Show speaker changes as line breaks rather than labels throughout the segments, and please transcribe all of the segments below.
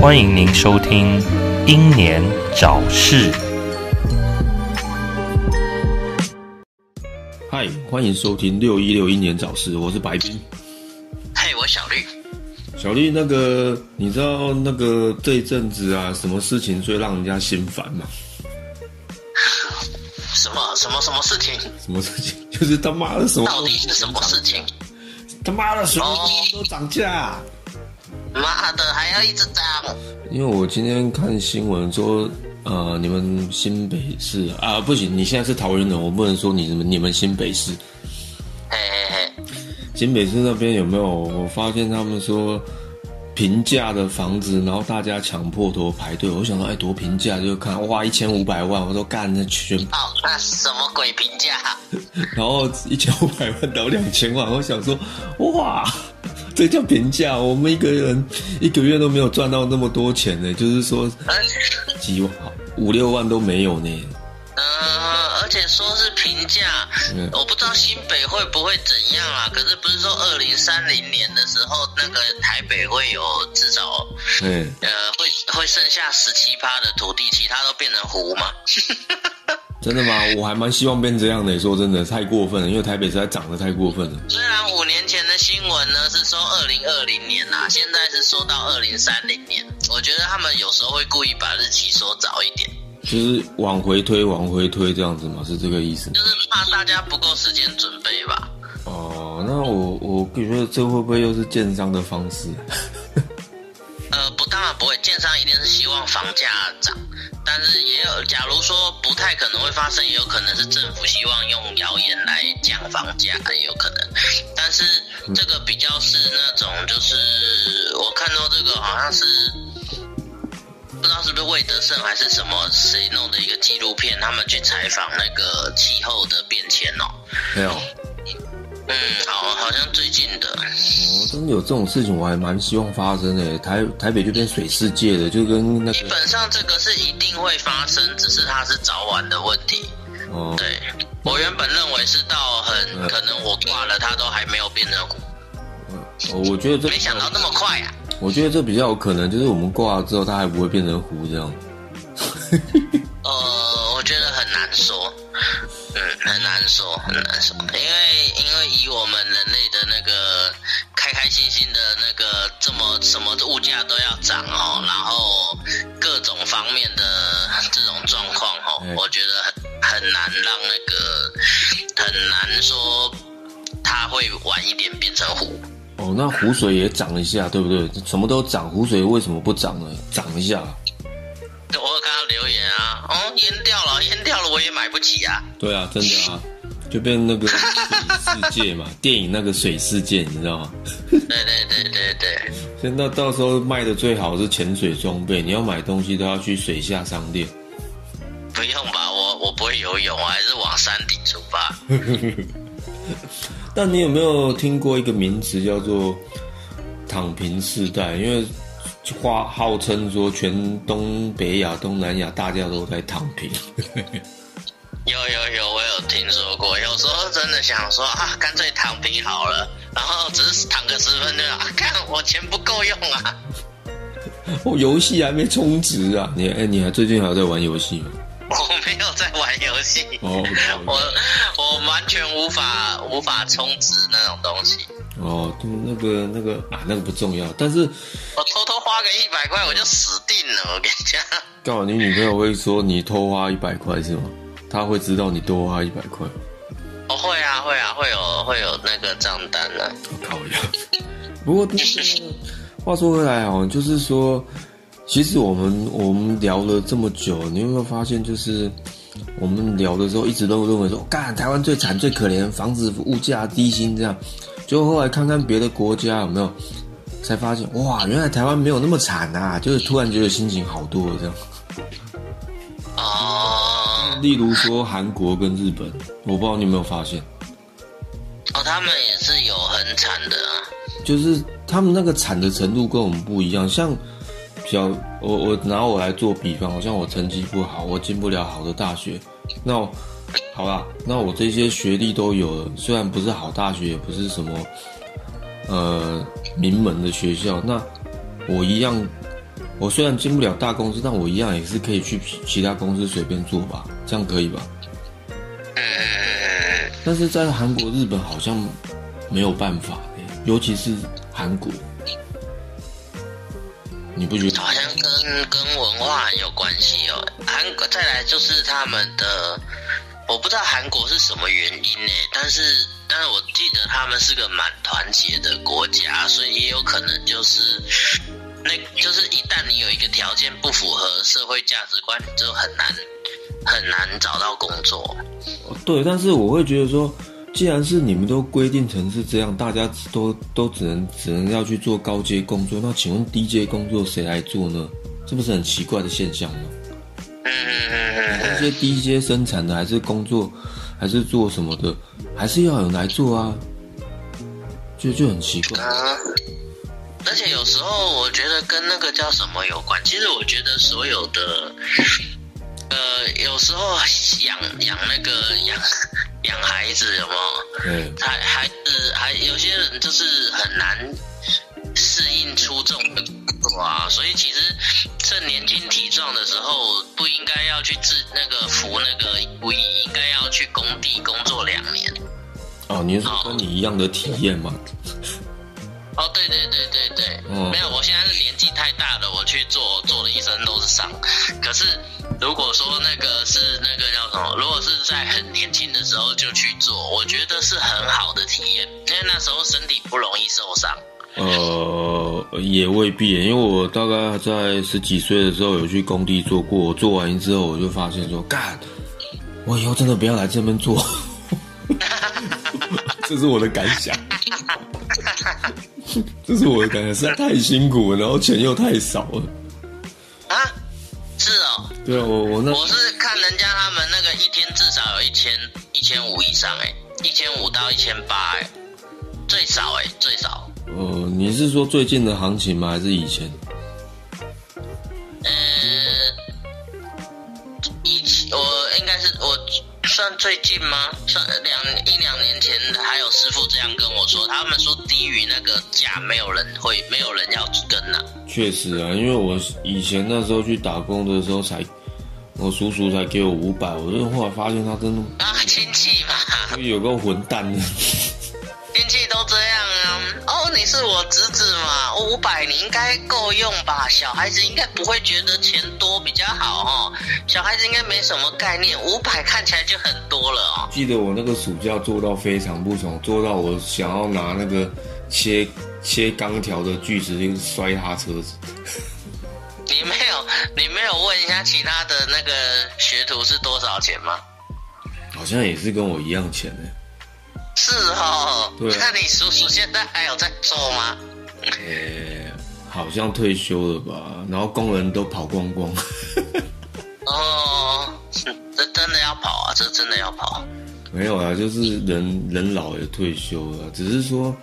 欢迎您收听《英年早逝》。
嗨，欢迎收听六一六英年早逝，我是白冰。
嘿，我小绿。
小绿，那个你知道那个这一阵子啊，什么事情最让人家心烦吗？
什么什么什么事情？
什么事情？就是他妈的什么？
到底是什么事情？
他妈的什么都涨价！
妈的，还要一直涨！
因为我今天看新闻说，呃，你们新北市啊，不行，你现在是桃园人，我不能说你什么你们新北市。
嘿嘿嘿，
新北市那边有没有？我发现他们说平价的房子，然后大家抢破头排队。我想说，哎，多平价，就看哇，一千五百万，我说干那全
哦，那什么鬼平价？
然后一千五百万到两千万，我想说，哇，这叫平价？我们一个人一个月都没有赚到那么多钱呢，就是说几万五六万都没有呢。
且说是平价，我不知道新北会不会怎样啊？可是不是说二零三零年的时候，那个台北会有至少，
嗯，
呃，会会剩下十七趴的土地，其他都变成湖吗？
真的吗？我还蛮希望变这样的。说真的，太过分了，因为台北实在涨得太过分了。
虽然五年前的新闻呢是说二零二零年呐，现在是说到二零三零年，我觉得他们有时候会故意把日期说早一点，
就是往回推，往回推这样子嘛，是这个意思。
就是怕大家不够时间准备吧。
哦，那我我觉得这会不会又是建商的方式？
呃，不，当然不会，建商一定是希望房价涨。但是也有，假如说不太可能会发生，也有可能是政府希望用谣言来降房价，也有可能。但是这个比较是那种，就是我看到这个好像是不知道是不是魏德胜还是什么谁弄的一个纪录片，他们去采访那个气候的变迁哦。
没有。
嗯，好，好像最近的。
哦，真的有这种事情，我还蛮希望发生的。台台北就变水世界的，就跟那
基本上这个是一定会发生，只是它是早晚的问题。
哦，
对，我原本认为是到很可能我挂了，它都还没有变成湖。
哦，我觉得这
没想到那么快啊！
我觉得这比较有可能，就是我们挂了之后，它还不会变成湖这样。
呃，我觉得很难说，嗯，很难说，很难说，因为因为以我们人类的那个开开心心的那个这么什么物价都要涨哦，然后各种方面的这种状况哦，我觉得很很难让那个很难说它会晚一点变成湖。
哦，那湖水也涨一下，对不对？什么都涨，湖水为什么不涨呢？涨一下。
我有看到留言啊，哦，淹掉了，淹掉了，我也买不起啊。
对啊，真的啊，就变那个水世界嘛，电影那个水世界，你知道吗？
对对对对对。
现在到时候卖的最好是潜水装备，你要买东西都要去水下商店。
不用吧，我我不会游泳，我还是往山顶出发。
但你有没有听过一个名词叫做“躺平世代”？因为话号称说全东北亚、东南亚大家都在躺平。
有有有，我有听说过。有时候真的想说啊，干脆躺平好了，然后只是躺个十分钟啊，看我钱不够用啊。
我游戏还没充值啊！你哎，你还最近还在玩游戏吗？
我没有在玩游戏。
哦，
我我完全无法无法充值那种东西。
哦，那个那个啊，那个不重要。但是
我偷偷花个一百块，我就死定了。我跟你讲，
干嘛？你女朋友会说你偷花一百块是吗？她会知道你多花一百块？
哦，会啊，会啊，会有会有那个账单的。
靠呀！不过话说回来哦，就是说，其实我们我们聊了这么久，你有没有发现，就是我们聊的时候一直都认为说，干台湾最惨最可怜，房子物价低薪这样。就后来看看别的国家有没有，才发现哇，原来台湾没有那么惨啊！就是突然觉得心情好多了这样。
哦，
例如说韩国跟日本，我不知道你有没有发现。
哦，他们也是有很惨的啊。
就是他们那个惨的程度跟我们不一样，像，小我我拿我来做比方，好像我成绩不好，我进不了好的大学，那。好啦，那我这些学历都有了，虽然不是好大学，也不是什么呃名门的学校，那我一样，我虽然进不了大公司，但我一样也是可以去其他公司随便做吧，这样可以吧？但是在韩国、日本好像没有办法，尤其是韩国，你不觉得？
好像跟跟文化很有关系哦。韩国再来就是他们的，我不知道韩国是什么原因呢？但是但是我记得他们是个蛮团结的国家，所以也有可能就是那就是一旦你有一个条件不符合社会价值观，你就很难很难找到工作。
对，但是我会觉得说，既然是你们都规定成是这样，大家都都只能只能要去做高阶工作，那请问低阶工作谁来做呢？这不是很奇怪的现象吗？那些低阶生产的还是工作，还是做什么的，还是要有人来做啊，就就很奇怪。
而且有时候我觉得跟那个叫什么有关，其实我觉得所有的。呃，有时候养养那个养养孩子有没有？
嗯。
孩孩子还有些人就是很难适应出众的工作啊，所以其实趁年轻体壮的时候，不应该要去自那个服那个不应该要去工地工作两年。
哦，你是说跟你一样的体验吗？
哦，对对对对对，没有，我现在是年纪太大了，我去做做了一身都是伤。可是如果说那个是那个叫什么，如果是在很年轻的时候就去做，我觉得是很好的体验，因为那时候身体不容易受伤。
呃，也未必，因为我大概在十几岁的时候有去工地做过，做完之后我就发现说，干，我以后真的不要来这边做，这是我的感想。这是我的感觉，实在太辛苦了，然后钱又太少了。
啊。
我我那
我是看人家他们那个一天至少有一千一千五以上哎，一千五到一千八哎，最少哎，最少。
哦，你是说最近的行情吗？还是以前？
呃，以前我应该是我。算最近吗？算两一两年前还有师傅这样跟我说，他们说低于那个价，没有人会，没有人要跟呐。
确实啊，因为我以前那时候去打工的时候，才我叔叔才给我五百，我就后来发现他真的
啊亲戚嘛，
有个混蛋的。
亲戚都这样啊！哦，你是我侄子嘛？五百你应该够用吧？小孩子应该不会觉得钱多比较好哦。小孩子应该没什么概念，五百看起来就很多了哦。
记得我那个暑假做到非常不爽，做到我想要拿那个切切钢条的锯子就摔他车子。
你没有，你没有问一下其他的那个学徒是多少钱吗？
好像也是跟我一样钱呢。
是哦，那你叔叔现在还有在做吗？
呃，好像退休了吧，然后工人都跑光光。
哦，这真的要跑啊，这真的要跑。
没有啊，就是人人老也退休了，只是说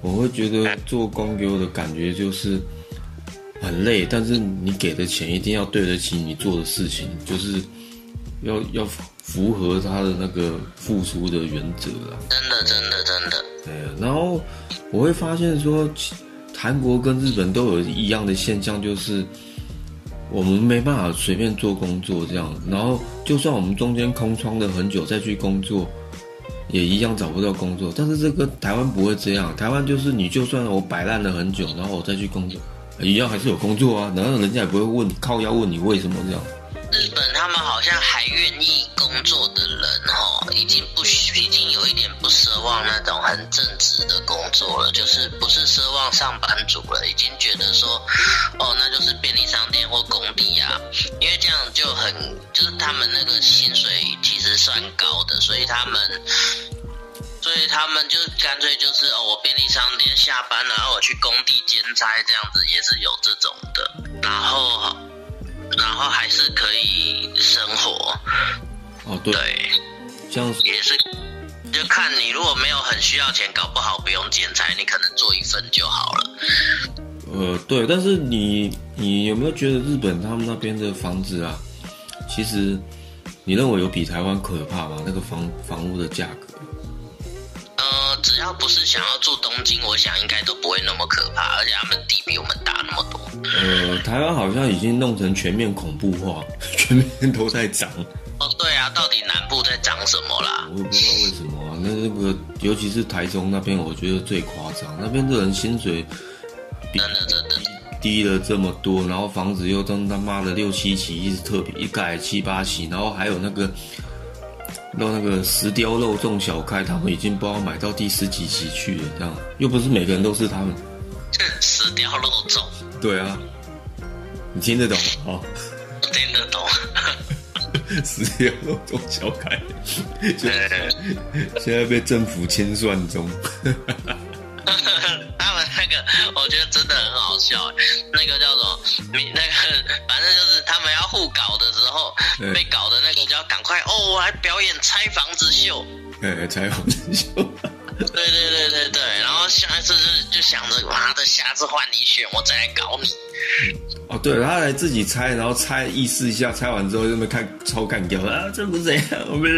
我会觉得做工给我的感觉就是很累，但是你给的钱一定要对得起你做的事情，就是要要。符合他的那个付出的原则啊！
真的，真的，真的。
对，然后我会发现说，韩国跟日本都有一样的现象，就是我们没办法随便做工作这样。然后，就算我们中间空窗了很久再去工作，也一样找不到工作。但是这个台湾不会这样，台湾就是你就算我摆烂了很久，然后我再去工作，一样还是有工作啊。然后人家也不会问靠要问你为什么这样。
日本他们好像还愿意工作的人哈，已经不已经有一点不奢望那种很正直的工作了，就是不是奢望上班族了，已经觉得说，哦，那就是便利商店或工地啊，因为这样就很就是他们那个薪水其实算高的，所以他们，所以他们就干脆就是哦，我便利商店下班了，然后我去工地兼差这样子也是有这种的，然后。然后还是可以生活，
哦对，这样子
也是，就看你如果没有很需要钱，搞不好不用兼差，你可能做一份就好了。
呃，对，但是你你有没有觉得日本他们那边的房子啊，其实你认为有比台湾可怕吗？那个房房屋的价格？
呃，只要不是想要住东京，我想应该都不会那么可怕，而且他们地比我们大那么多。
呃，台湾好像已经弄成全面恐怖化，全面都在涨。
哦，对啊，到底南部在涨什么啦？
我也不知道为什么啊。那那个，尤其是台中那边，我觉得最夸张。那边的人薪水比
真的真的，
低了这么多，然后房子又都他妈的六七期，一直特别一盖七八期，然后还有那个，到那个石雕肉粽小开，他们已经不知道买到第十几集去了，这样又不是每个人都是他们。
石雕肉粽，
对啊，你听得懂吗？哦，
听得懂。
石雕肉粽小开，就现在被政府清算中。
他们那个，我觉得真的很好笑。那个叫什么？你那个，反正就是他们要互搞的时候，被搞的那个就要赶快哦，我来表演拆房子秀。
哎，拆房子秀。
对对对对对，然后下一次就就想着，妈的，下次换你选，我再来搞你。
哦，对，他来自己猜，然后猜意思一下，猜完之后就没看超干掉啊，这不是怎样？我们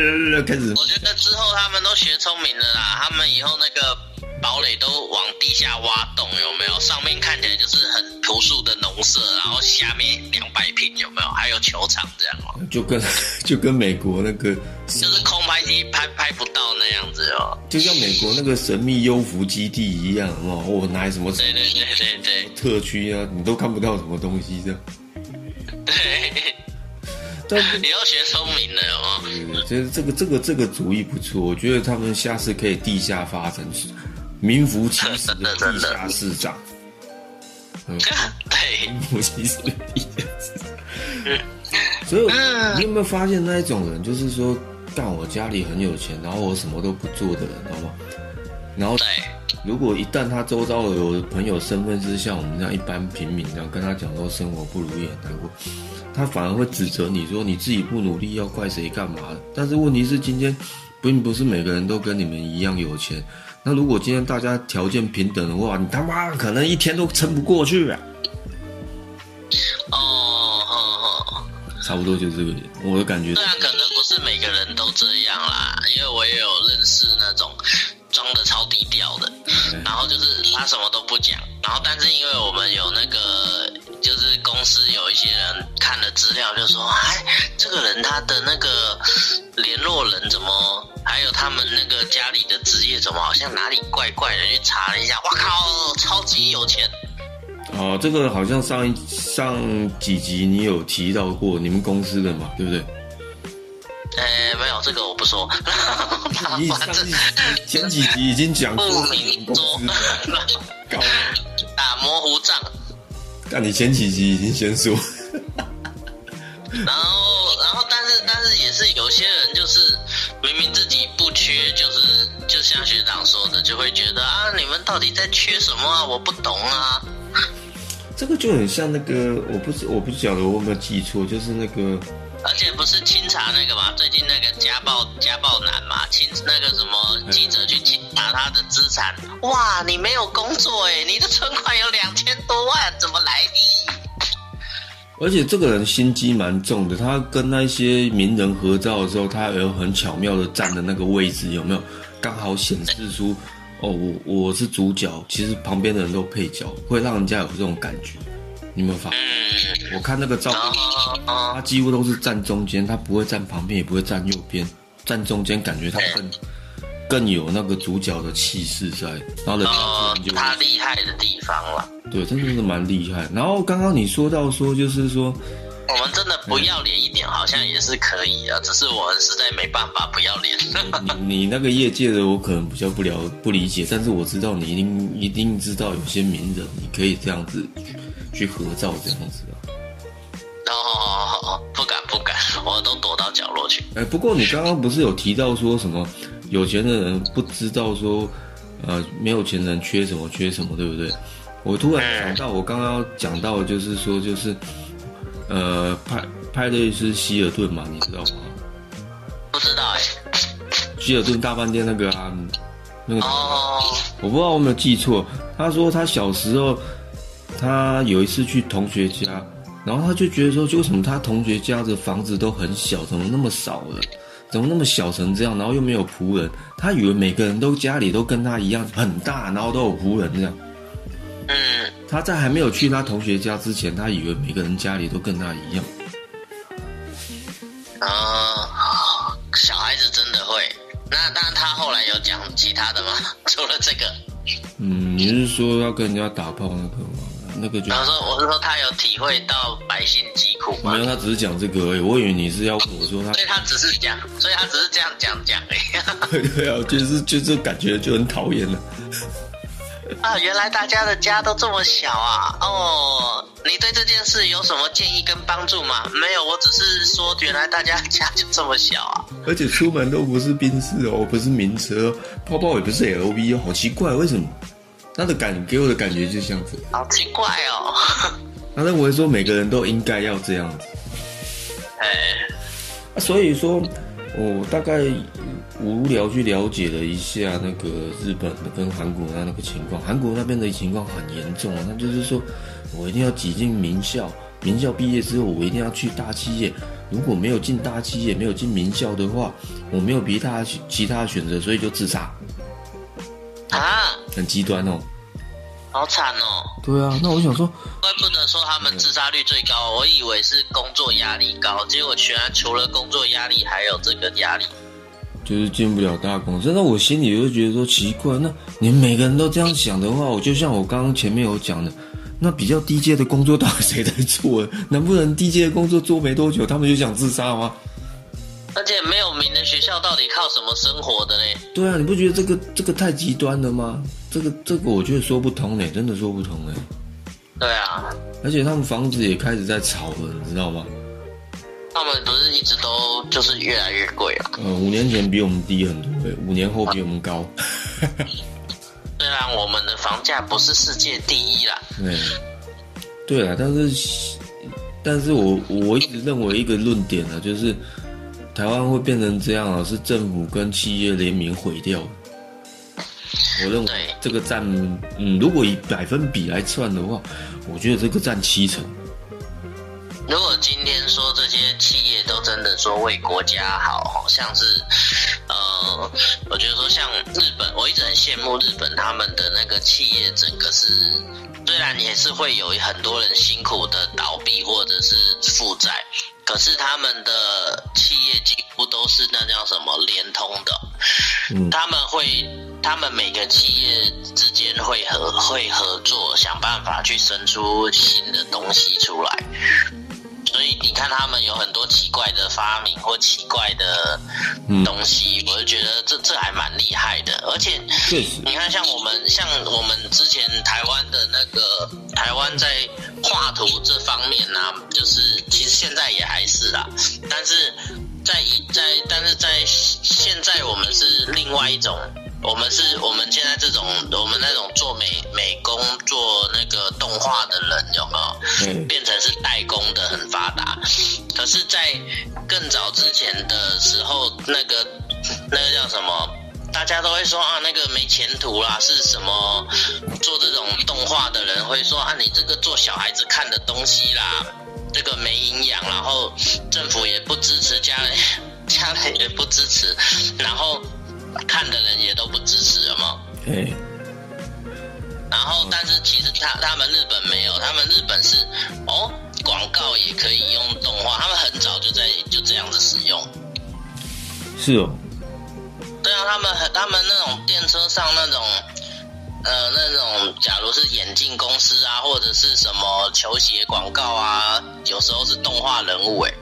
开始
我觉得之后他们都学聪明了啦，他们以后那个堡垒都往地下挖洞，有没有？上面看起来就是很朴素的农舍，然后下面两百平，有没有？还有球场这样哦，
就跟 就跟美国那个，
就是空拍机拍拍不到那样子哦。
就像美国那个神秘幽浮基地一样哦，我拿什么
对对对对对
特区啊，你都看不到什么东西这样。
对，
但是
以后学聪明了，有没有？
呃，这这个这个这个主意不错，我觉得他们下次可以地下发展，名副其实的 地下市长。嗯，
对，
名副其实的地下市长。所以你有没有发现那一种人，就是说，干我家里很有钱，然后我什么都不做的人，知道吗？然后，如果一旦他周遭有朋友身份是像我们这样一般平民这样跟他讲说生活不如意很难过，他反而会指责你说你自己不努力要怪谁干嘛？但是问题是今天并不是每个人都跟你们一样有钱。那如果今天大家条件平等的话，你他妈可能一天都撑不过去啊！
哦哦哦，
差不多就是这个，我的感觉
虽。然可能不是每个人都这样啦，因为我也有认识那种装的超低调的，然后就是他什么都不讲，然后但是因为我们有那个就是公司有一些人看了资料就说，哎，这个人他的那个联络人怎么，还有他们那个家里的怎么好像哪里怪怪的，去查了一下，哇靠，超级有钱。
哦，这个好像上一上几集你有提到过你们公司的嘛，对不对？
哎，没有这个我不说，
你 前几集已经讲过
不
是你们公
明说
司的，搞
打模糊仗。
但你前几集已经先说，
然后，然后，但是，但是也是有些人就是明明自己不缺，就是就像学长说的，就会觉得啊，你们到底在缺什么啊？我不懂啊。
这个就很像那个，我不是我不晓得我有没有记错，就是那个
而且不是清查那个嘛，最近那个家暴家暴男嘛，清那个什么记者去清查他的资产，哇，你没有工作哎，你的存款有两千多万，怎么来的？
而且这个人心机蛮重的，他跟那些名人合照的时候，他有很巧妙的站的那个位置，有没有？刚好显示出，哦，我我是主角，其实旁边的人都配角，会让人家有这种感觉。你有没有发我看那个照片，
后
他几乎都是站中间，他不会站旁边，也不会站右边，站中间，感觉他更更有那个主角的气势在，然后人家
呃
自然就
他厉害的地方了。
对，真的是蛮厉害。然后刚刚你说到说，就是说，
我们真的不要脸一点，好像也是可以的，只是我们实在没办法不要脸。
你你那个业界的，我可能比较不了不理解，但是我知道你一定一定知道有些名人，你可以这样子去合照这样子啊。
哦，不敢不敢，我都躲到角落去。
哎，不过你刚刚不是有提到说什么有钱的人不知道说，呃，没有钱人缺什么缺什么，对不对？我突然想到，我刚刚讲到的就是说，就是呃，派派对是希尔顿嘛，你知道吗？
不知道哎、
希尔顿大饭店那个啊，那个
哦，
我不知道我有没有记错，他说他小时候，他有一次去同学家，然后他就觉得说，为什么他同学家的房子都很小，怎么那么少了？怎么那么小成这样？然后又没有仆人，他以为每个人都家里都跟他一样很大，然后都有仆人这样。
嗯，
他在还没有去他同学家之前，他以为每个人家里都跟他一样。
啊，小孩子真的会。那当然，他后来有讲其他的吗？除了这个，
嗯，你是说要跟人家打炮那个吗？那个就
然后说我是说他有体会到百姓疾苦吗
没？有，他只是讲这个而已。我以为你是要问我说他
所以他只是讲，所以他只是这样讲讲而已。
对啊，就是就是感觉就很讨厌了。
啊，原来大家的家都这么小啊！哦，你对这件事有什么建议跟帮助吗？没有，我只是说，原来大家家就这么小啊！
而且出门都不是宾士哦，不是名车，包包也不是 LV 哦，好奇怪，为什么？他的感给我的感觉就是这样子，
好奇怪哦。
他认为说每个人都应该要这样子。
哎，
啊所以说，我大概无聊去了解了一下那个日本的跟韩国的那个情况，韩国那边的情况很严重啊，那就是说我一定要挤进名校，名校毕业之后我一定要去大企业，如果没有进大企业，没有进名校的话，我没有其他其他选择，所以就自杀，
啊，
很极端哦。
好惨哦！
对啊，那我想说，
怪不得说他们自杀率最高，我以为是工作压力高，结果全然除了工作压力，还有这个压力。
就是进不了大公司，那我心里就觉得说奇怪，那你们每个人都这样想的话，我就像我刚刚前面有讲的，那比较低阶的工作到底谁在做？能不能低阶的工作做没多久，他们就想自杀吗？
而且没有名的学校到底靠什么生活的嘞？
对啊，你不觉得这个这个太极端了吗？这个这个我觉得说不通嘞，真的说不通嘞。
对啊，
而且他们房子也开始在炒了，你知道吗？
他们不是一直都就是越来越贵啊。
呃，五年前比我们低很多诶，五年后比我们高。
虽然我们的房价不是世界第一啦，
对，对啊，但是，但是我我一直认为一个论点啊，就是台湾会变成这样啊，是政府跟企业联名毁掉的。我认
为
这个占，嗯，如果以百分比来算的话，我觉得这个占七成。
如果今天说这些企业都真的说为国家好，好像是，呃，我觉得说像日本，我一直很羡慕日本他们的那个企业，整个是虽然也是会有很多人辛苦的倒闭或者是负债，可是他们的企业几乎都是那叫什么联通的，
嗯。
他们会，他们每个企业之间会合会合作，想办法去生出新的东西出来。所以你看，他们有很多奇怪的发明或奇怪的
嗯
东西，我就觉得这这还蛮厉害的。而且，你看，像我们像我们之前台湾的那个台湾在画图这方面呢、就是其实现在也还是啦，但是在以在但是在现在我们是另外一种。我们是我们现在这种我们那种做美美工做那个动画的人有没有？
嗯
变成是代工的很发达。可是，在更早之前的时候，那个那个叫什么？大家都会说啊，那个没前途啦，是什么？做这种动画的人会说啊，你这个做小孩子看的东西啦，这个没营养，然后政府也不支持，家人 家人也不支持，然后看的人也都不支持，有没有？
哎，
然后，但是其实他他们日本没有，他们日本是哦，广告也可以用动画，他们很早就在就这样子使用。
是哦，
对啊，他们很他们那种电车上那种呃那种，假如是眼镜公司啊，或者是什么球鞋广告啊，有时候是动画人物诶，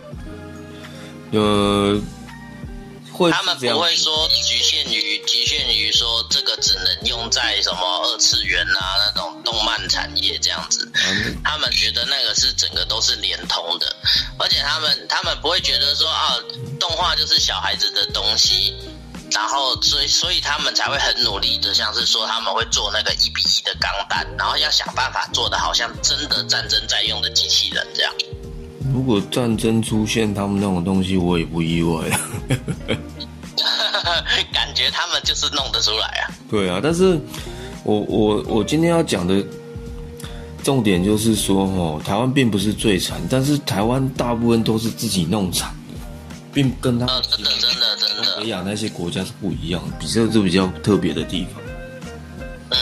呃，会
他们不会说局限于局限于说这个只能用在什么二次元啊那种动漫产业这样子。
啊
他们觉得那个是整个都是连通的，而且他们他们不会觉得说啊，动画就是小孩子的东西，然后所以所以他们才会很努力的，像是说他们会做那个一比一的钢弹，然后要想办法做的好像真的战争在用的机器人这样。
如果战争出现他们那种东西，我也不意外。
感觉他们就是弄得出来啊。
对啊，但是我我我今天要讲的重点就是说，哦，台湾并不是最惨，但是台湾大部分都是自己弄惨的，并跟他
呃，真的真的真的
北亚那些国家是不一样的，比较是比较特别的地方。
嗯，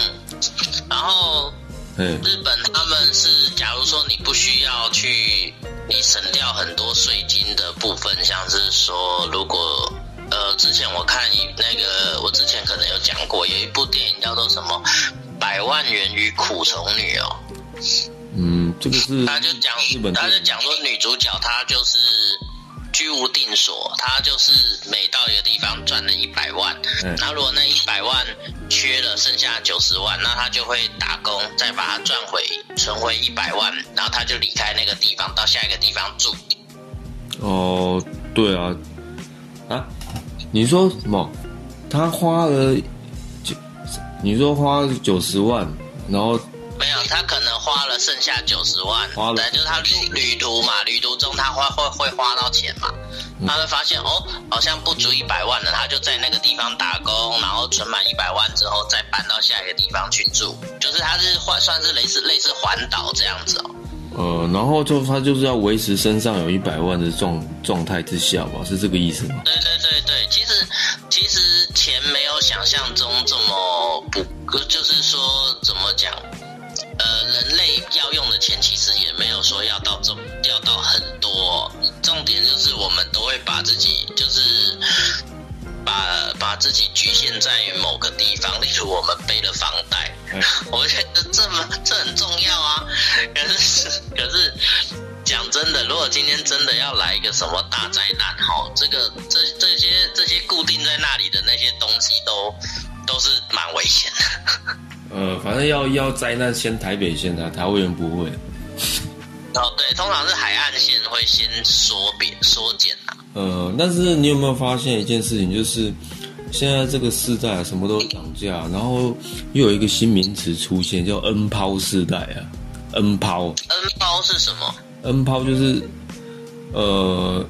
然后
哎，
日本他们是，假如说你不需要去，你省掉很多税金的部分，像是说，如果呃，之前我看一那个，我之前可能有讲过，有一部电影叫做什么《百万元与苦虫女》哦，
嗯，这个是
他就讲他就讲说女主角她就是居无定所，他就是每到一个地方赚了一百万，
嗯
那如果那一百万缺了，剩下九十万，那他就会打工，再把它赚回，存回一百万，然后他就离开那个地方，到下一个地方住。
哦，对啊，啊，你说什么？他花了九，你说花九十万，然后
没有，他可能花了剩下九十万，
花了
对，就是他旅旅途嘛，旅途中他花会会花到钱嘛，
嗯
他会发现哦，好像不足一百万了，他就在那个地方打工，然后存满一百万之后再搬到下一个地方去住，就是他是换算是类似类似环岛这样子哦。
呃，然后就他就是要维持身上有一百万的状状态之下吧，是这个意思吗？
对对对对，其实其实钱没有想象中这么不，就是说怎么讲，呃，人类要用的钱其实也没有说要到这么要到很多，重点就是我们都会把自己就是。把把自己局限在某个地方，例如我们背了房贷，
嗯
我觉得这么这很重要啊。可是可是讲真的，如果今天真的要来一个什么大灾难，哈，这个这这些这些固定在那里的那些东西都都是蛮危险的。
呃，反正要要灾难先台北先啊，桃园不会。
哦，对，通常是海岸线会先缩扁缩减啊。
呃，但是你有没有发现一件事情，就是现在这个世代啊，什么都涨价，然后又有一个新名词出现，叫 “N 抛世代”啊，“N 抛
N 抛是什么
？”，“N 抛”就是呃，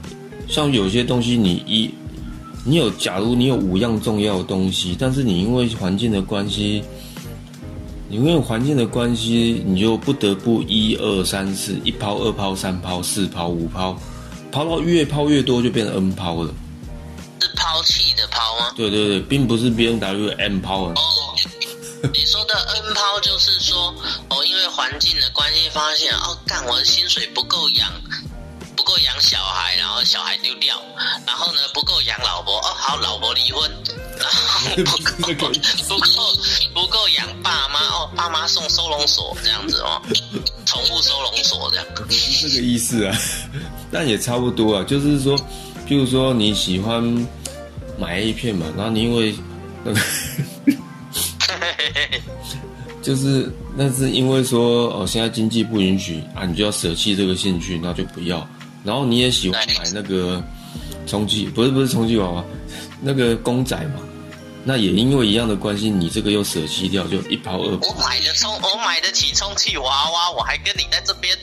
像有些东西你一你有，假如你有五样重要的东西，但是你因为环境的关系，你因为环境的关系，你就不得不一二三四一抛、二抛、三抛、四抛、五抛，抛到越抛越多，就变成 N 抛了。
是抛弃的抛吗？
对对对，并不是 B N W M Power，
哦，你说的 N 抛就是说，哦，因为环境的关系，发现哦，干我的薪水不够养，不够养小孩，然后小孩丢掉，然后呢不够养老婆，哦，好，老婆离婚，不够不够不够养爸妈，哦，爸妈送收容所这样子哦，宠物收容所这样。
不是这个意思啊，但也差不多啊，就是说，譬如说你喜欢买 A 片嘛，然后你因为那个 就是那是因为说哦，现在经济不允许啊，你就要舍弃这个兴趣，那就不要。然后你也喜欢买那个充气，不是不是充气娃娃，那个公仔嘛，那也因为一样的关系，你这个又舍弃掉，就一抛二抛。
我买得充，我买得起充气娃娃，我还跟你在这边。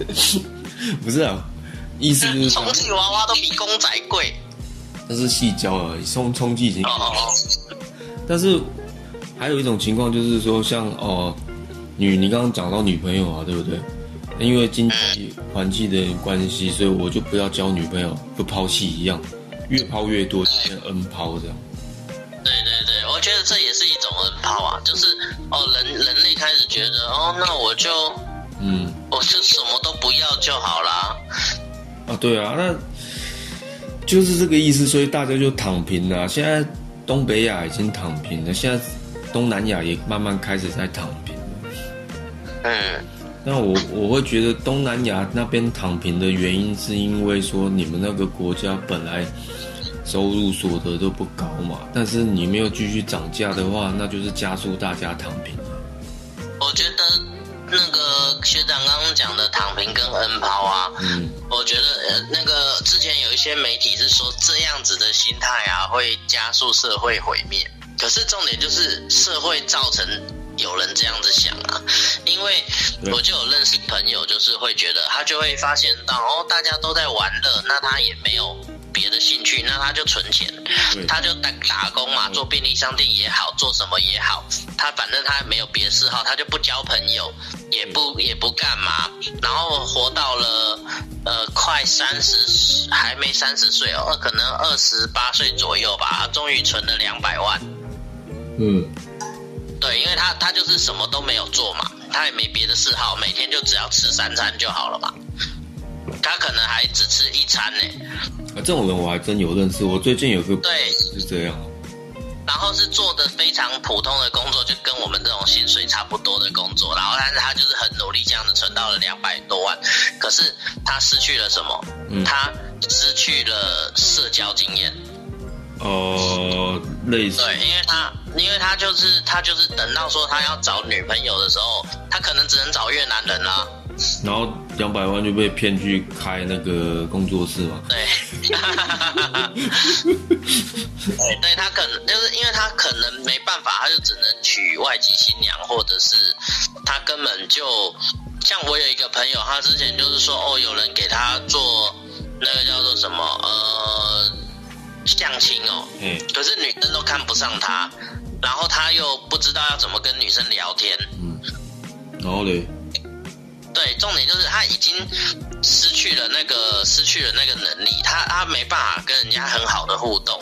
不是啊，意思就是说
充，气娃娃都比公仔贵。
那是细胶而已，充充气已经
哦哦哦，
但是还有一种情况就是说，像哦，女你刚刚讲到女朋友啊，对不对？因为经济环境的关系，所以我就不要交女朋友，就抛弃一样，越抛越多，就变 N 抛这样。
对对对，我觉得这也是一种 N 抛啊，就是哦，人人类开始觉得哦，那我就
嗯，
我就什么都不要就好啦。
啊，对啊，那就是这个意思，所以大家就躺平了。现在东北亚已经躺平了，现在东南亚也慢慢开始在躺平了。
嗯，
那我我会觉得东南亚那边躺平的原因，是因为说你们那个国家本来收入所得都不高嘛，但是你没有继续涨价的话，那就是加速大家躺平。
我觉得那个学长刚刚讲的躺平跟 N 抛啊，
嗯，
我觉得呃，那个之前有一些媒体是说这样子的心态啊，会加速社会毁灭。可是重点就是社会造成有人这样子想啊，因为我就有认识朋友，就是会觉得他就会发现到哦，大家都在玩乐，那他也没有别的兴趣，那他就存钱，他就打打工嘛，做便利商店也好，做什么也好，他反正他没有别的嗜好，他就不交朋友，也不也不干嘛，然后活到了呃快三十，还没三十岁哦，可能二十八岁左右吧，终于存了两百万。
嗯，
对，因为他他就是什么都没有做嘛，他也没别的嗜好，每天就只要吃三餐就好了嘛。他可能还只吃一餐呢。
啊，这种人我还真有认识，我最近有个
对
是这样。
然后是做的非常普通的工作，就跟我们这种薪水差不多的工作。然后，但是他就是很努力，这样子存到了两百多万。可是他失去了什么？
嗯
他失去了社交经验。
呃，类似。
对，因为他，因为他就是他就是等到说他要找女朋友的时候，他可能只能找越南人啦、
然后两百万就被骗去开那个工作室嘛。
对，对，对他可能就是因为他可能没办法，他就只能娶外籍新娘，或者是他根本就像我有一个朋友，他之前就是说哦，有人给他做那个叫做什么呃相亲哦，
哎，
可是女生都看不上他，然后他又不知道要怎么跟女生聊天，
嗯，然后嘞，
对，重点就是他已经失去了那个失去了那个能力，他他没办法跟人家很好的互动。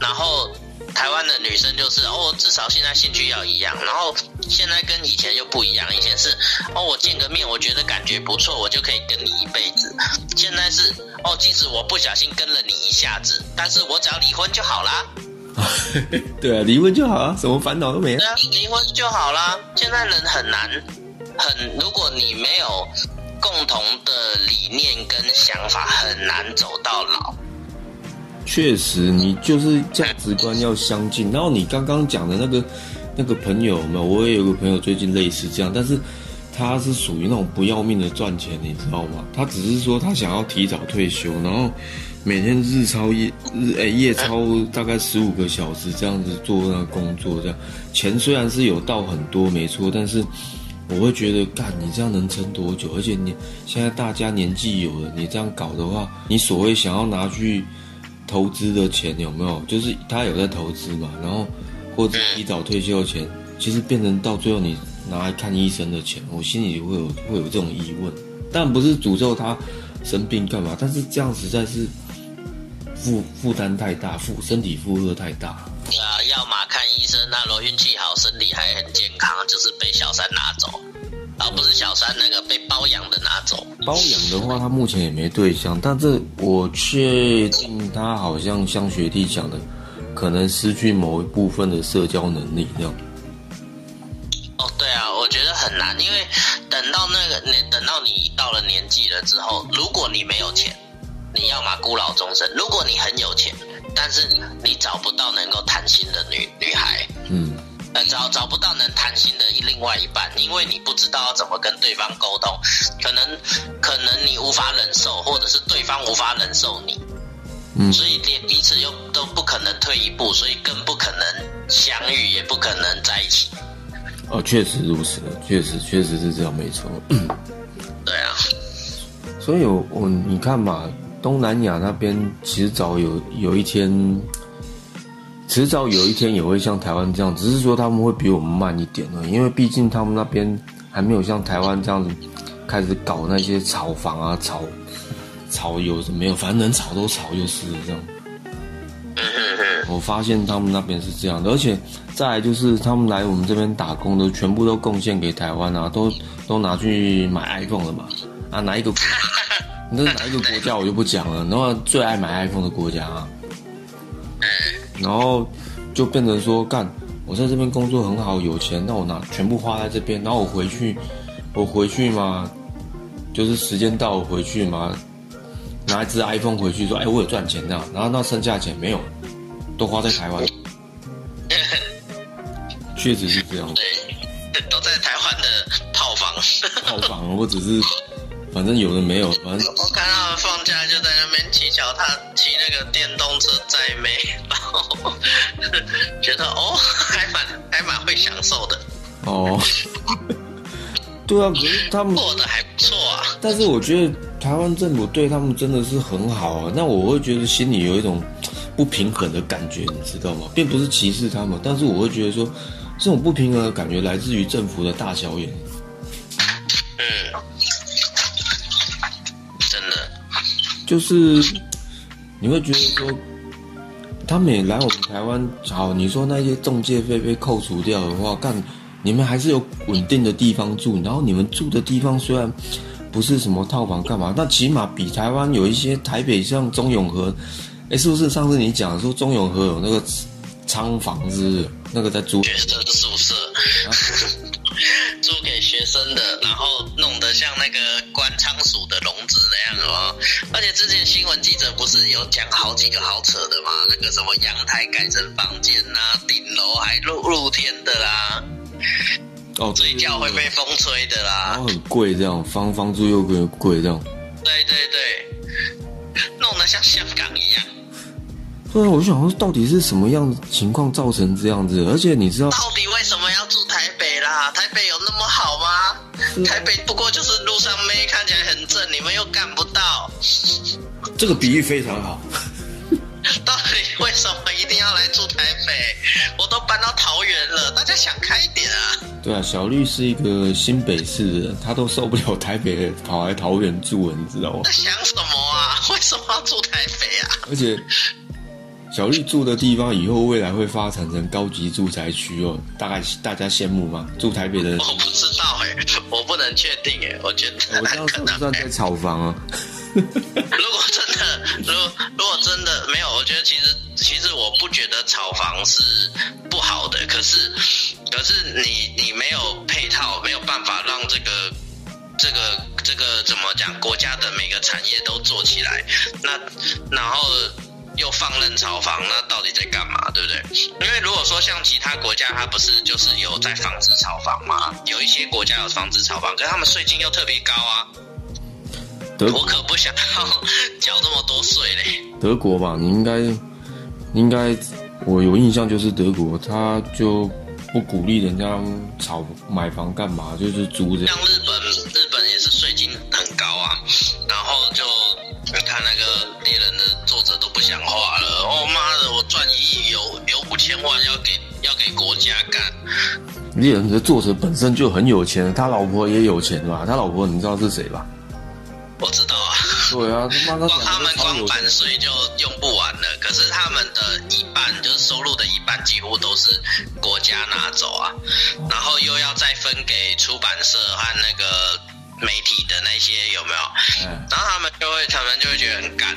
然后台湾的女生就是哦，至少现在兴趣要一样，然后现在跟以前又不一样，以前是哦，我见个面，我觉得感觉不错，我就可以跟你一辈子。现在是哦，即使我不小心跟了你一下子，但是我只要离婚就好啦。
对啊，离婚就好啊，什么烦恼都没
对。啊，离婚就好啦。现在人很难，很如果你没有共同的理念跟想法，很难走到老。
确实，你就是价值观要相近。然后你刚刚讲的那个那个朋友嘛，我也有个朋友最近类似这样，但是他是属于那种不要命的赚钱，你知道吗？他只是说他想要提早退休，然后每天日超夜日诶、夜超大概十五个小时这样子做那个工作，这样钱虽然是有到很多没错，但是我会觉得干你这样能撑多久？而且你现在大家年纪有了，你这样搞的话，你所谓想要拿去。投资的钱有没有？就是他有在投资嘛，然后或者提早退休的钱，其实变成到最后你拿来看医生的钱，我心里会有会有这种疑问。但不是诅咒他生病干嘛，但是这样实在是负负担太大，负身体负荷太大。
对啊，要么看医生，那如果运气好，身体还很健康，就是被小三拿走，而不是小三那个被包养的拿走。
包养的话，他目前也没对象，但这我确定他好像像学弟讲的，可能失去某一部分的社交能力这样。
哦，对啊，我觉得很难，因为等到那个你等到你到了年纪了之后，如果你没有钱，你要么孤老终生；如果你很有钱，但是你找不到能够谈心的女女孩，
嗯，
呃，找找不到能谈心的另外一半，因为你不知道要怎么跟对方沟通，可能可能你无法忍受，或者是对方无法忍受你，
嗯。
所以连彼此又都不可能退一步，所以更不可能相遇，也不可能在一起。
哦，确实如此，确实确实是这样，没错。
对啊，
所以我，我你看嘛，东南亚那边迟早有有一天，迟早有一天也会像台湾这样，只是说他们会比我们慢一点而已，因为毕竟他们那边还没有像台湾这样子开始搞那些炒房啊、炒炒有什么没有，反正能炒都炒就是了这样。我发现他们那边是这样的，而且再来就是他们来我们这边打工的，全部都贡献给台湾啊，都都拿去买 iPhone 了嘛。啊，哪一个国？那是哪一个国家我就不讲了。然后最爱买 iPhone 的国家啊，然后就变成说，干，我在这边工作很好，有钱，那我拿全部花在这边，然后我回去，我回去嘛，就是时间到我回去嘛，拿一只 iPhone 回去说，哎，我有赚钱这样，然后那剩下的钱没有，都花在台湾，确实是这样。
对，都在台湾的套房。
套房，我只是反正有的没有，反正
我看他们放假就在那边骑脚踏，骑那个电动车载妹，然后觉得哦，还蛮还蛮会享受的，
哦，对啊，可是他们，
过得还不错啊。
但是我觉得台湾政府对他们真的是很好啊，那我会觉得心里有一种不平衡的感觉，你知道吗？并不是歧视他们，但是我会觉得说，这种不平衡的感觉来自于政府的大小眼。就是你会觉得说，他们也来我们台湾，好，你说那些中介费被扣除掉的话，干你们还是有稳定的地方住，然后你们住的地方虽然不是什么套房干嘛，但起码比台湾有一些台北像中永和，哎，是不是上次你讲说中永和有那个仓房子，那个在租？
宿舍，租给学生的，然后弄得像那个关仓鼠的笼子那样哦。而且之前新闻记者不是有讲好几个好扯的吗？那个什么阳台改成房间呐、顶楼还露露天的啦，
哦，
睡觉会被风吹的
然
啦
后。很贵，这样房房租又贵贵这样。
对对对，弄得像香港一样。
对啊，我就想说，到底是什么样的情况造成这样子？而且你知道，
到底为什么要住台北啦？台北有那么好吗？台北不过就是路上妹看起来很正，你们又干不到。
这个比喻非常好。
到底为什么一定要来住台北？我都搬到桃园了，大家想开一点啊！
对啊，小绿是一个新北市的人，他都受不了台北，跑来桃园住了，你知道吗？
在想什么啊？为什么要住台北啊？
而且小绿住的地方以后未来会发展成高级住宅区哦，大概大家羡慕吗？住台北的人，
我不知道哎、我不能确定哎、我觉得
我这样算不算在炒房啊？
如果真的，如果如果真的没有，我觉得其实其实我不觉得炒房是不好的，可是可是你你没有配套，没有办法让这个这个这个怎么讲，国家的每个产业都做起来，那然后。又放任炒房，那到底在干嘛？对不对？因为如果说像其他国家，它不是就是有在防止炒房吗？有一些国家有防止炒房，可是他们税金又特别高啊。
德
我可不想要缴这么多税嘞。
德国吧，你应该应该我有印象就是德国，他就不鼓励人家炒买房干嘛，就是租这样
像。日本，日本也是税讲话了。哦妈的，我赚一亿有有五千万要给要给国家干，
猎人的作者本身就很有钱，他老婆也有钱吧？他老婆你知道是谁吧？
我知道啊。
对啊，他妈他
光 他们光版税就用不完了，可是他们的一半就是收入的一半几乎都是国家拿走啊，然后又要再分给出版社和那个媒体的那些有没有？
哎
然后他们就会他们就会觉得很干。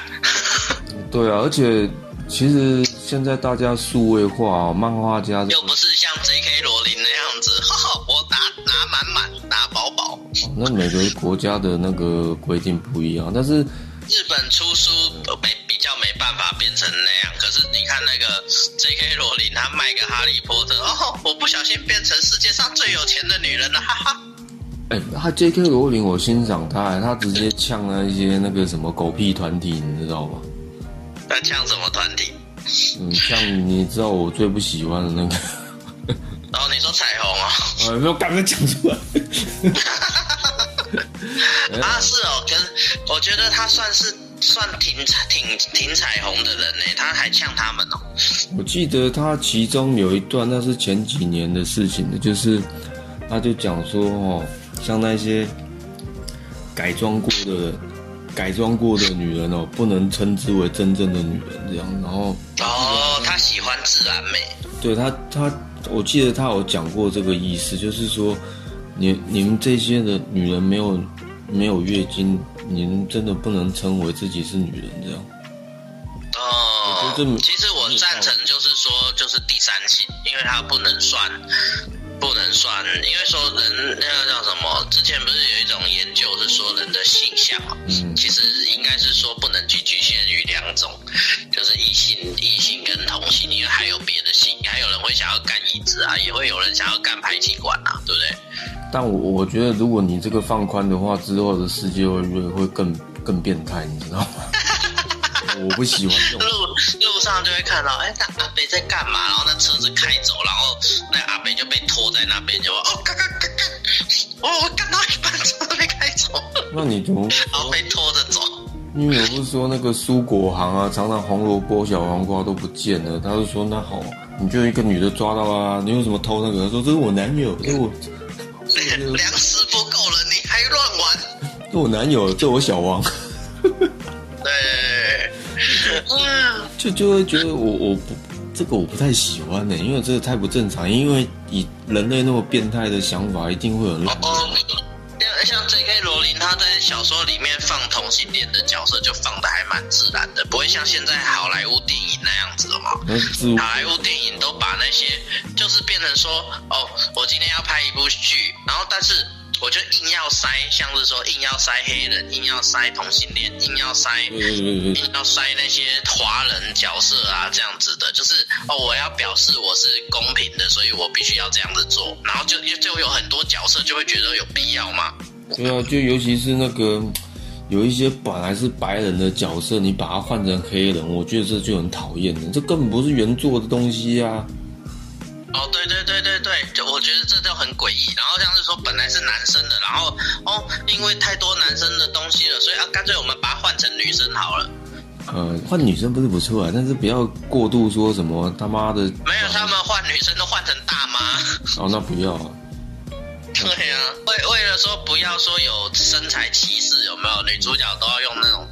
对啊，而且其实现在大家数位化、哦，漫画家
又不是像 J.K. 罗琳那样子，我拿拿满满，拿饱饱。
那每个国家的那个规定不一样，但是
日本出书呃没比较没办法变成那样，可是你看那个 J.K. 罗琳，他卖个哈利波特，哦，我不小心变成世界上最有钱的女人了，哈哈。
哎，他 J.K. 罗琳，我欣赏他，他直接呛了一些那个什么狗屁团体，你知道吗？
他呛什么团体？
嗯，像你知道我最不喜欢的那个，
然后你说彩虹哦，
呃，没有刚刚讲出来。
啊是哦，跟我觉得他算是算挺挺挺彩虹的人呢，他还呛他们哦。
我记得他其中有一段，那是前几年的事情的，就是他就讲说哦，像那些改装过的改装过的女人哦，不能称之为真正的女人这样。然后
哦，他喜欢自然美。
对他他，我记得他有讲过这个意思，就是说你你们这些的女人没有没有月经，你们真的不能称为自己是女人这样。
哦其实我赞成，就是说，就是第三性，因为它不能算，不能算，因为说人那个叫什么？之前不是有一种研究是说人的性向啊，
嗯
其实应该是说不能去局限于两种，就是异性、异性跟同性，因为还有别的性，还有人会想要干移植啊，也会有人想要干排气管啊，对不对？
但我我觉得，如果你这个放宽的话，之后的世界会会更更变态，你知道吗？我不喜欢。
路路上就会看到，哎，那阿北在干嘛？然后那车子开走，然后那阿北就被拖在那边，就哦，干干干干，我我干到一半车被开走，
那你怎么？
然后被拖着走。
因为我不是说那个蔬果行啊，常常红萝卜、小黄瓜都不见了。他就说那好，你就一个女的抓到啊，你为什么偷那个？他说这是我男友，这是我，
粮食不够了，你还乱玩？
这我男友，这我小王。
对对
就就会觉得我我不这个我不太喜欢呢、因为这个太不正常。因为以人类那么变态的想法，一定会有人
像像 J.K. 罗琳他在小说里面放同性恋的角色就放的还蛮自然的，不会像现在好莱坞电影那样子的嘛。好莱坞电影都把那些就是变成说，哦，我今天要拍一部剧，然后但是我就硬要塞，像是说硬要塞黑人，硬要塞同性恋，硬要塞硬要塞那些华人角色啊，这样子的，就是哦，我要表示我是公平的，所以我必须要这样子做，然后就就有很多角色就会觉得有必要嘛。
对啊，就尤其是那个有一些本来是白人的角色，你把它换成黑人，我觉得这就很讨厌了。这根本不是原作的东西啊！
哦，对对对对对，就我觉得这就很诡异。然后像是说本来是男生的，然后哦，因为太多男生的东西了，所以啊，干脆我们把它换成女生好了。
呃，换女生不是不错啊，但是不要过度说什么他妈的
没有，他们换女生都换成大妈。
哦，那不要啊。
对啊，为为了说不要说有身材歧视，有没有？女主角都要用那种，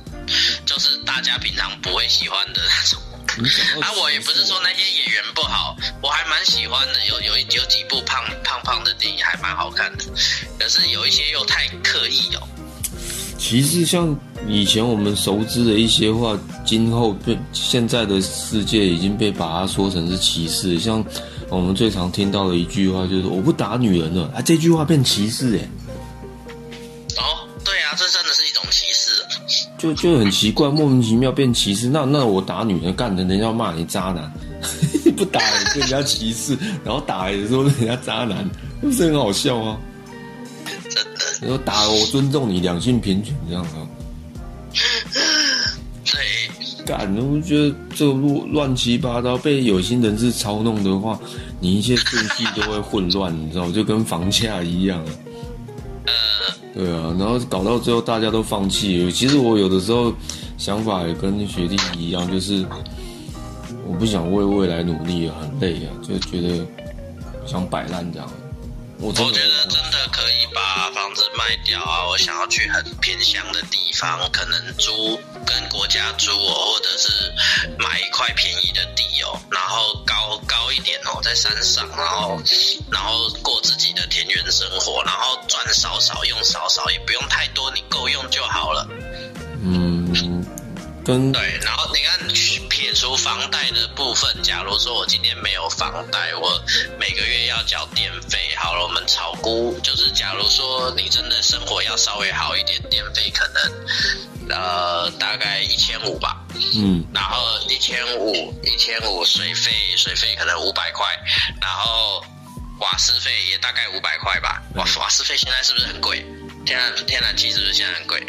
就是大家平常不会喜欢的那种。啊，我也不是说那些演员不好，我还蛮喜欢的，有有有几部胖胖胖的电影还蛮好看的，可是有一些又太刻意哦。
其实像以前我们熟知的一些话，今后被现在的世界已经被把它说成是歧视。像我们最常听到的一句话就是“我不打女人了”，啊，这句话变歧视哎、
哦，对啊，这真的是一种歧视。
就就很奇怪，莫名其妙变歧视。那那我打女人干的，人家骂你渣男；不打也被人家歧视，然后打也说人家渣男，不是很好笑吗？
真的，
你说打我尊重你，两性平权这样啊？
对，
干，我觉得这乱乱七八糟，被有心人士操弄的话，你一切顺序都会混乱，你知道吗？就跟房价一样啊。对啊，然后搞到最后大家都放弃。其实我有的时候想法也跟学弟一样，就是我不想为未来努力，很累啊，就觉得想摆烂这样。我
我觉得真的可以把房子卖掉啊！我想要去很偏乡的地方，可能租跟国家租哦，或者是买一块便宜的地哦，然后高高一点哦，在山上，然后然后过自己的田园生活，然后赚少少用少少，也不用太多，你够用就好了。
嗯，跟
对，然后你看撇除房贷的部分，假如说我今天没有房贷，我每个月要缴电费，好了，我们炒估就是，假如说你真的生活要稍微好一点，电费可能呃大概一千五吧，
嗯
然后一千五一千五水费水费可能五百块，然后瓦斯费也大概五百块吧，瓦瓦斯费现在是不是很贵？天然天然气是不是现在很贵？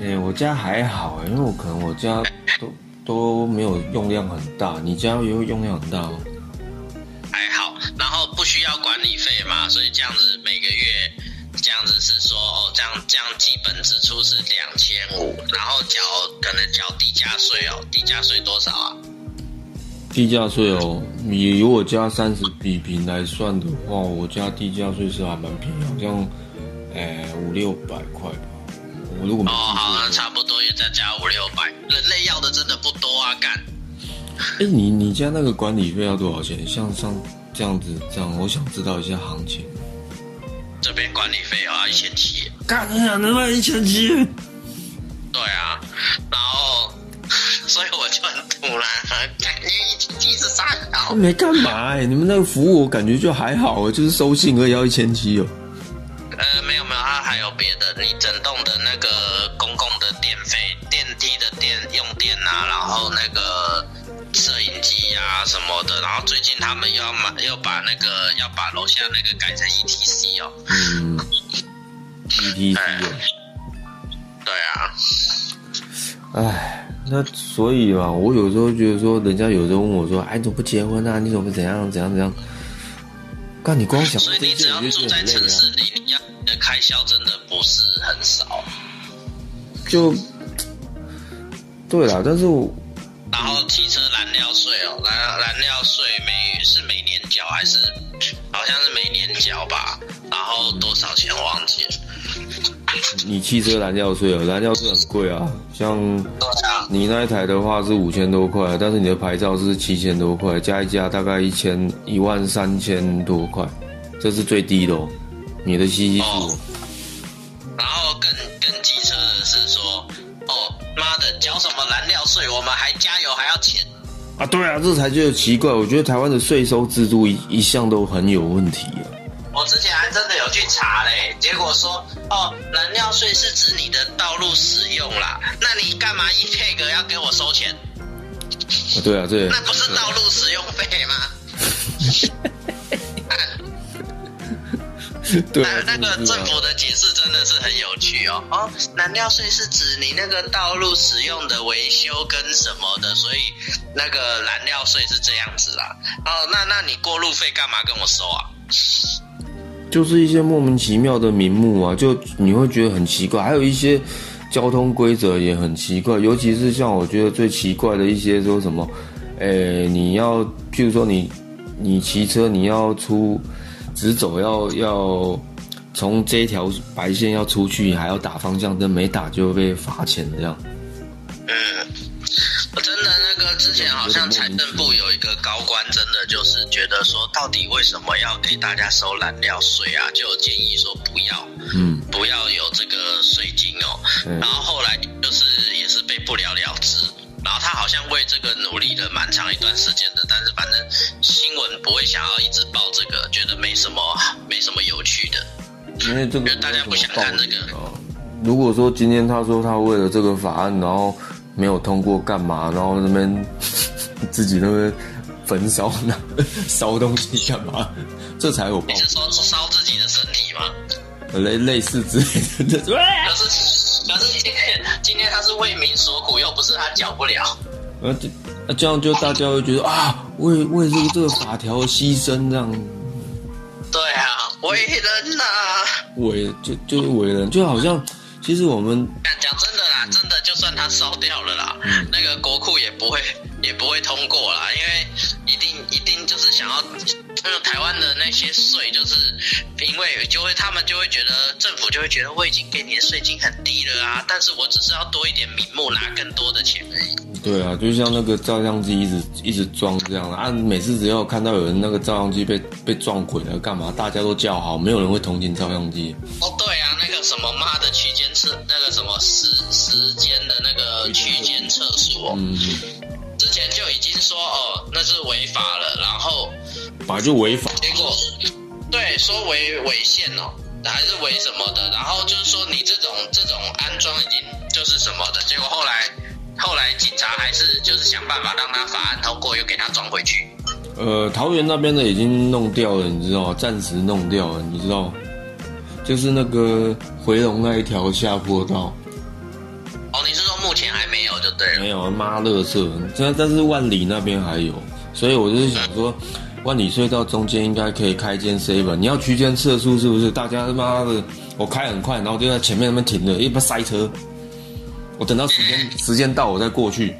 诶、我家还好、因为我可能我家都都没有用量很大，你家也会用量很大吗？
还好，然后不需要管理费嘛，所以这样子每个月这样子是说哦，这样这样基本支出是两千五，然后缴可能缴地价税哦，地价税多少啊？
地价税哦，你如果加三十比平来算的话，我家地价税是还蛮便宜，好像诶五六百块吧。我如果
哦，好，那，差不多也再加五六百，人类要的真的不多啊，干。
哎、你你家那个管理费要多少钱？像像这样子这样，我想知道一下行情。
这边管理费要一千七，
干你娘的卖一千七！
对啊，然后 所以我就很突然，感觉一千七是啥小？
没干嘛哎、你们那个服务我感觉就还好，就是收信而已要一千七哦。
呃，没有没有，它还有别的，你整栋的那个公共的电用电啊，然后那个摄影机啊什么的，然后最近他们又要买，要把那个要把楼下那个改成 ETC 哦。
嗯，ETC 哦。
对啊，
唉，那所以嘛，我有时候觉得说，人家有时候问我说：“哎，你怎么不结婚啊？你怎么怎样怎样怎样？”干，你光想
所以你只，要住在。城市里，你要你的开销真的不是很少。
就对啦，但是我
然后汽车燃料税哦，燃燃料税每是每年缴还是好像是每年缴吧？然后多少钱忘记了？
你汽车燃料税哦，燃料税很贵啊，像你那一台的话是五千多块，但是你的牌照是七千多块，加一加大概一千一万三千多块，这是最低的哦。你的 CC 数哦，
什么燃料税，我们还加油还要钱。
啊，对啊，这才觉得奇怪。我觉得台湾的税收制度一一向都很有问题啊。
我之前还真的有去查嘞，结果说哦，燃料税是指你的道路使用啦，那你干嘛一配个要给我收钱？
啊，对啊，这
那不是道路使用费吗？
对
那
啊，
那个政府的解释真的是很有趣哦。哦，燃料税是指你那个道路使用的维修跟什么的，所以那个燃料税是这样子啦。哦，那那你过路费干嘛跟我收啊？
就是一些莫名其妙的名目啊，就你会觉得很奇怪。还有一些交通规则也很奇怪，尤其是像我觉得最奇怪的一些说什么，诶，你要譬如说你你骑车你要出直走要要从这条白线要出去，还要打方向灯，没打就会被罚钱这样。
嗯，我真的那个之前好像财政部有一个高官，真的就是觉得说，到底为什么要给大家收燃料税啊？就有建议说不要，
嗯，
不要有这个税金哦。
嗯
然后后来就是也是被不了了之。好像为这个努力了蛮长一段时间的，但是反正新闻不会想要一直报这个，觉得没什么没什么有趣的。
因为这个
大家不想看这个
哦。如果说今天他说他为了这个法案，然后没有通过干嘛，然后那边 自己那边焚烧那烧东西干嘛，这才有报
你是说烧自己的身体吗？
类类似之类的。
可是可是今天今天他是为民所苦，又不是他缴不了。
呃，这那这样就大家会觉得啊，为为这个这个法条牺牲这样，
对啊，伟人呐、
伟就就是伟人，就好像其实我们
讲讲真的啦，真的就算他烧掉了啦，那个国库也不会也不会通过啦，因为一定一定就是想要，那个台湾的那些税，就是因为就会他们就会觉得政府就会觉得我已经给你的税金很低了啊，但是我只是要多一点名目拿更多的钱而已。
对啊，就像那个照相机一直一直装这样啊，每次只要看到有人那个照相机被被撞毁了，干嘛？大家都叫好，没有人会同情照相机。
哦，对啊，那个什么妈的区间测，那个什么时时间的那个区间测速哦，
嗯，
之前就已经说哦那是违法了，然后
本来就违法。
结果对说违违宪哦，还是违什么的，然后就是说你这种这种安装已经就是什么的，结果后来后来警察还是就是想办法让他法案通过，又给他装回去。
呃，桃园那边的已经弄掉了，你知道？暂时弄掉了，你知道？就是那个回龙那一条下坡道，
对。
没有妈乐色，但但是万里那边还有，所以我就是想说，万里隧道中间应该可以开间 seven，你要区间测速是不是？大家他妈的，我开很快，然后就在前面那边停着，一不塞车，我等到时间时间到我再过去，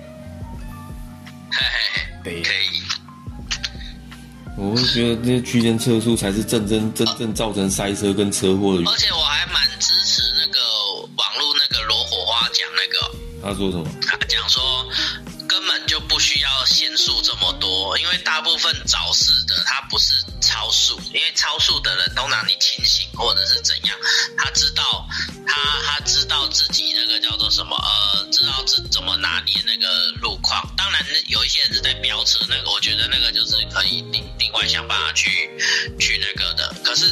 嘿嘿以。
我会觉得这些区间测速才是真正真正造成塞车跟车祸的原因。
而且我还蛮支持那个网络那个罗火花讲那个，
他说什么？
他说根本就不需要限速这么多，因为大部分早市的他不是超速，因为超速的人通常你清醒或者是怎样，他知道他他知道自己那个叫做什么呃，知道自怎么拿捏那个路况。当然有一些人是在飙车，那个我觉得那个就是可以另另外想办法去去那个的。可是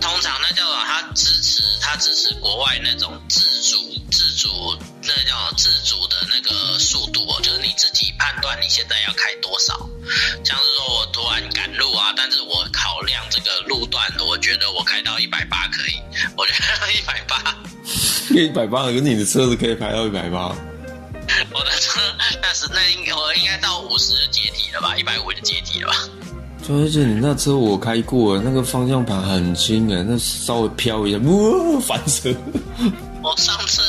通常那叫做他支持他支持国外那种自主自主那叫自主的那个速度哦，就是你自己判断你现在要开多少。像是说我突然赶路啊，但是我考量这个路段，我觉得我开到一百八可以，我觉得 一百八，
一百八，可是你的车子可以排到一百八。
我的车那是那应该我应该到五十就解体了吧，一百五就解体了吧。
就而且你那车我开过，那个方向盘很轻哎，那稍微飘一下，哇，翻车。
我上次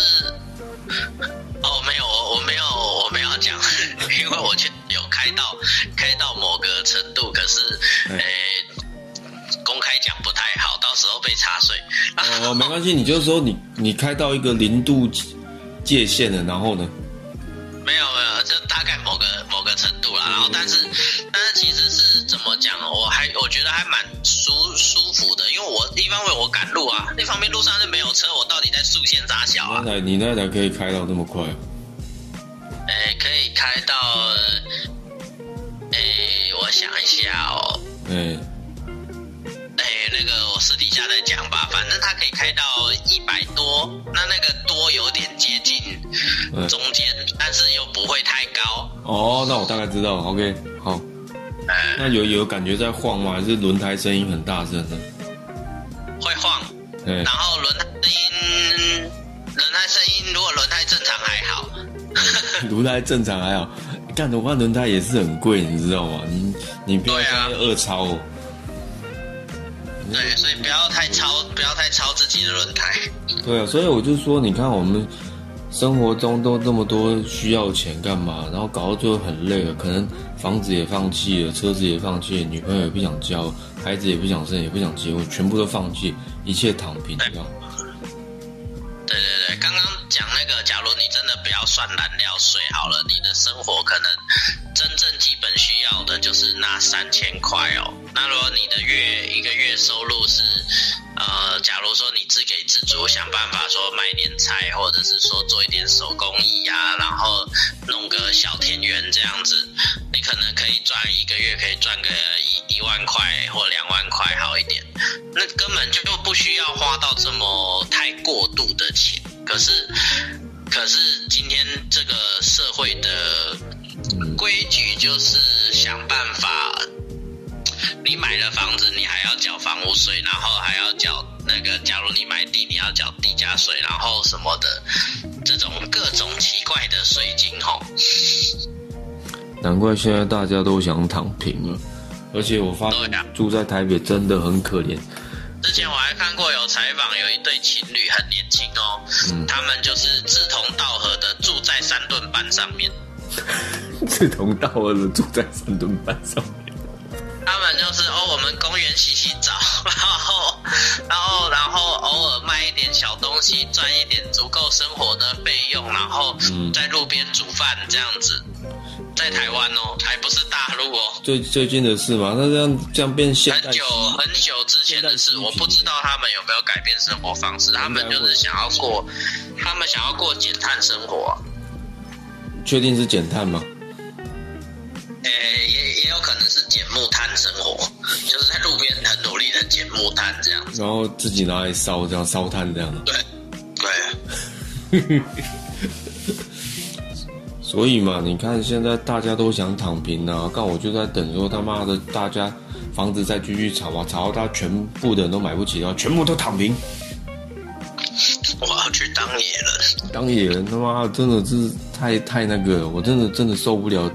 时候被查税。
哦，没关系，你就说你你开到一个零度界限了，然后呢？
没有没有，就大概某个某个程度啦。然后但是但是其实是怎么讲？我还我觉得还蛮舒舒服的，因为我一方面我赶路啊，一方面路上就没有车，我到底在速线扎小啊？
那台你那台可以开到那么快？
诶，可以开到，诶，我想一下哦。
哎，
哎，那个我私底下再讲吧，反正它可以开到一百多，那那个多有点接近
嗯
中间，但是又不会太高。
哦，那我大概知道。OK，好。
呃，
那有有感觉在晃吗？还是轮胎声音很大声的？
会晃，
哎
然，后轮胎声音，轮胎声音如果轮胎正常还好，
轮胎正常还好。干的话，轮胎也是很贵，你知道吗？你你不要
对啊
在那二超哦。
对，所以不要太超，不要太超自己的轮胎。
对啊，所以我就说，你看我们生活中都这么多需要钱干嘛？然后搞到最后很累了，可能房子也放弃了，车子也放弃了，女朋友也不想交，孩子也不想生，也不想结婚，全部都放弃，一切躺平。
对对对，刚刚讲那个，假如你真的不要算燃料税好了，你的生活可能真正基本需要的就是那三千块哦。那如果你的月一个月收入是，呃，假如说你自给自足，想办法说卖点菜，或者是说做一点手工艺啊，然后弄个小田园这样子，你可能可以赚一个月可以赚个一一万块或两万块好一点。那根本就不需要花到这么太过度的钱。可是，可是今天这个社会的规矩就是想办法，你买了房子，你还要缴房屋税，然后还要缴那个，假如你买地，你要缴地价税，然后什么的，这种各种奇怪的税金吼。
难怪现在大家都想躺平了，而且我发现住在台北真的很可怜。
之前我还看过有采访，有一对情侣很年轻哦，
嗯
他们就是志同道合的住在三顿半上面。
志同道合的住在三吨半上面，
他们就是哦，我们公园洗洗澡，然后，然后，然后偶尔卖一点小东西，赚一点足够生活的费用，然后
嗯
在路边煮饭这样子。在台湾哦，还不是大陆哦，
最最近的事嘛，那这样这样变现
很久很久之前的事，我不知道他们有没有改变生活方式，他们就是想要过，他们想要过减碳生活。
确定是减碳吗？
诶、也也有可能是捡木炭生活，就是在路边很努力的捡木炭这样子。
然后自己拿来烧，这样烧炭这样的。
对，对，
所以嘛，你看现在大家都想躺平啊，但我就在等说他妈的大家房子再继续炒啊，炒到他全部的人都买不起的话，全部都躺平。
当野人
他妈真的是太太那个了，我真的真的受不了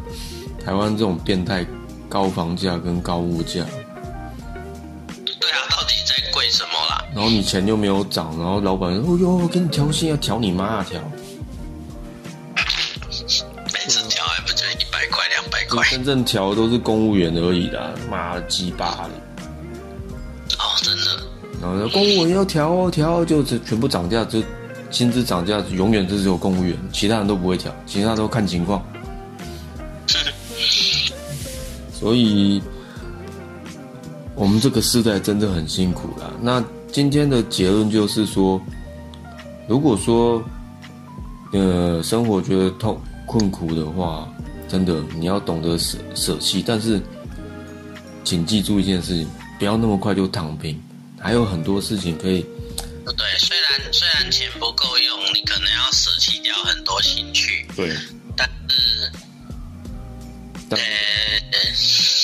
台湾这种变态高房价跟高物价，
对啊，到底在贵什么啦？
然后你钱又没有涨，然后老板说：“哦哟，我给你调薪，要调你妈啊调！”
每次调还不就一百块、两百块？
真正调的都是公务员而已啦，妈的鸡巴的。
哦，真的。
然后说公务员要调哦，调哦就是全部涨价，就薪资涨价永远就只有公务员，其他人都不会调，其他都看情况。所以，我们这个时代真的很辛苦了。那今天的结论就是说，如果说，呃，生活觉得痛困苦的话，真的你要懂得舍舍弃，但是，请记住一件事情，不要那么快就躺平，还有很多事情可以。
对，虽然虽然钱不够用，你可能要舍弃掉很多兴趣，
对，
但是，
但
呃，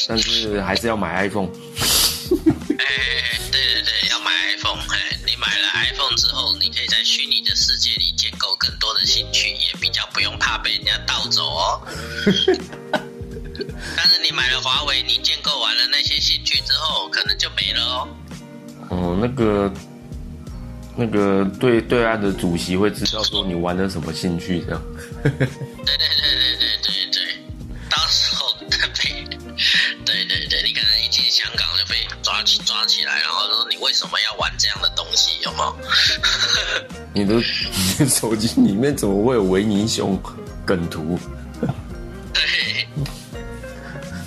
但是还是要买 iPhone。
哎，对对对，要买 iPhone。哎，你买了 iPhone 之后，你可以在虚拟的世界里建构更多的兴趣，也比较不用怕被人家盗走哦。但是你买了华为，你建构完了那些兴趣之后，可能就没了哦。
哦，那个那个对对岸的主席会知道说你玩了什么兴趣这样。
对对对对对对对，到时候被，对对对，你可能一进香港就被抓起抓起来，然后说你为什么要玩这样的东西？有没有？
你 的你的手机里面怎么会有维尼熊梗图？
对。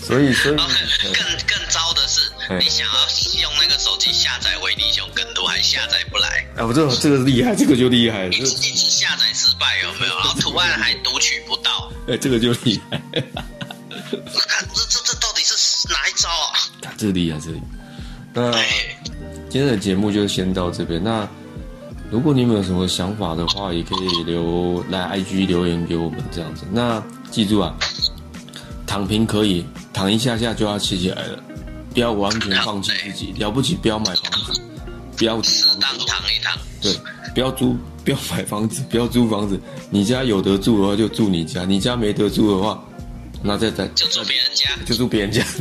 所以，所以
更更糟你想要用那个手机下载维尼熊梗图，还下载不来，
啊，我这个这个厉害，这个就厉害了，
一
这
直一直下载失败，有没有？然后图案还读取不到，
哎、这个就厉害，
这这这到底是哪一招啊？
这个厉害，这里。那
哎，
今天的节目就先到这边。那如果你们有什么想法的话，也可以留来 IG 留言给我们这样子。那记住啊，躺平可以，躺一下下就要起起来了，不要完全放弃自己。了不起，不要买房子，不要租
适当躺一躺，
对，不要租，不要买房子，不要租房子。你家有得住的话就住你家，你家没得住的话，那再再
就住别人家。
就住别人家。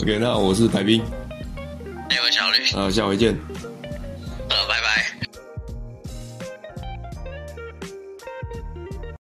OK，那我是白冰，
哎，我小绿。
啊，下回见。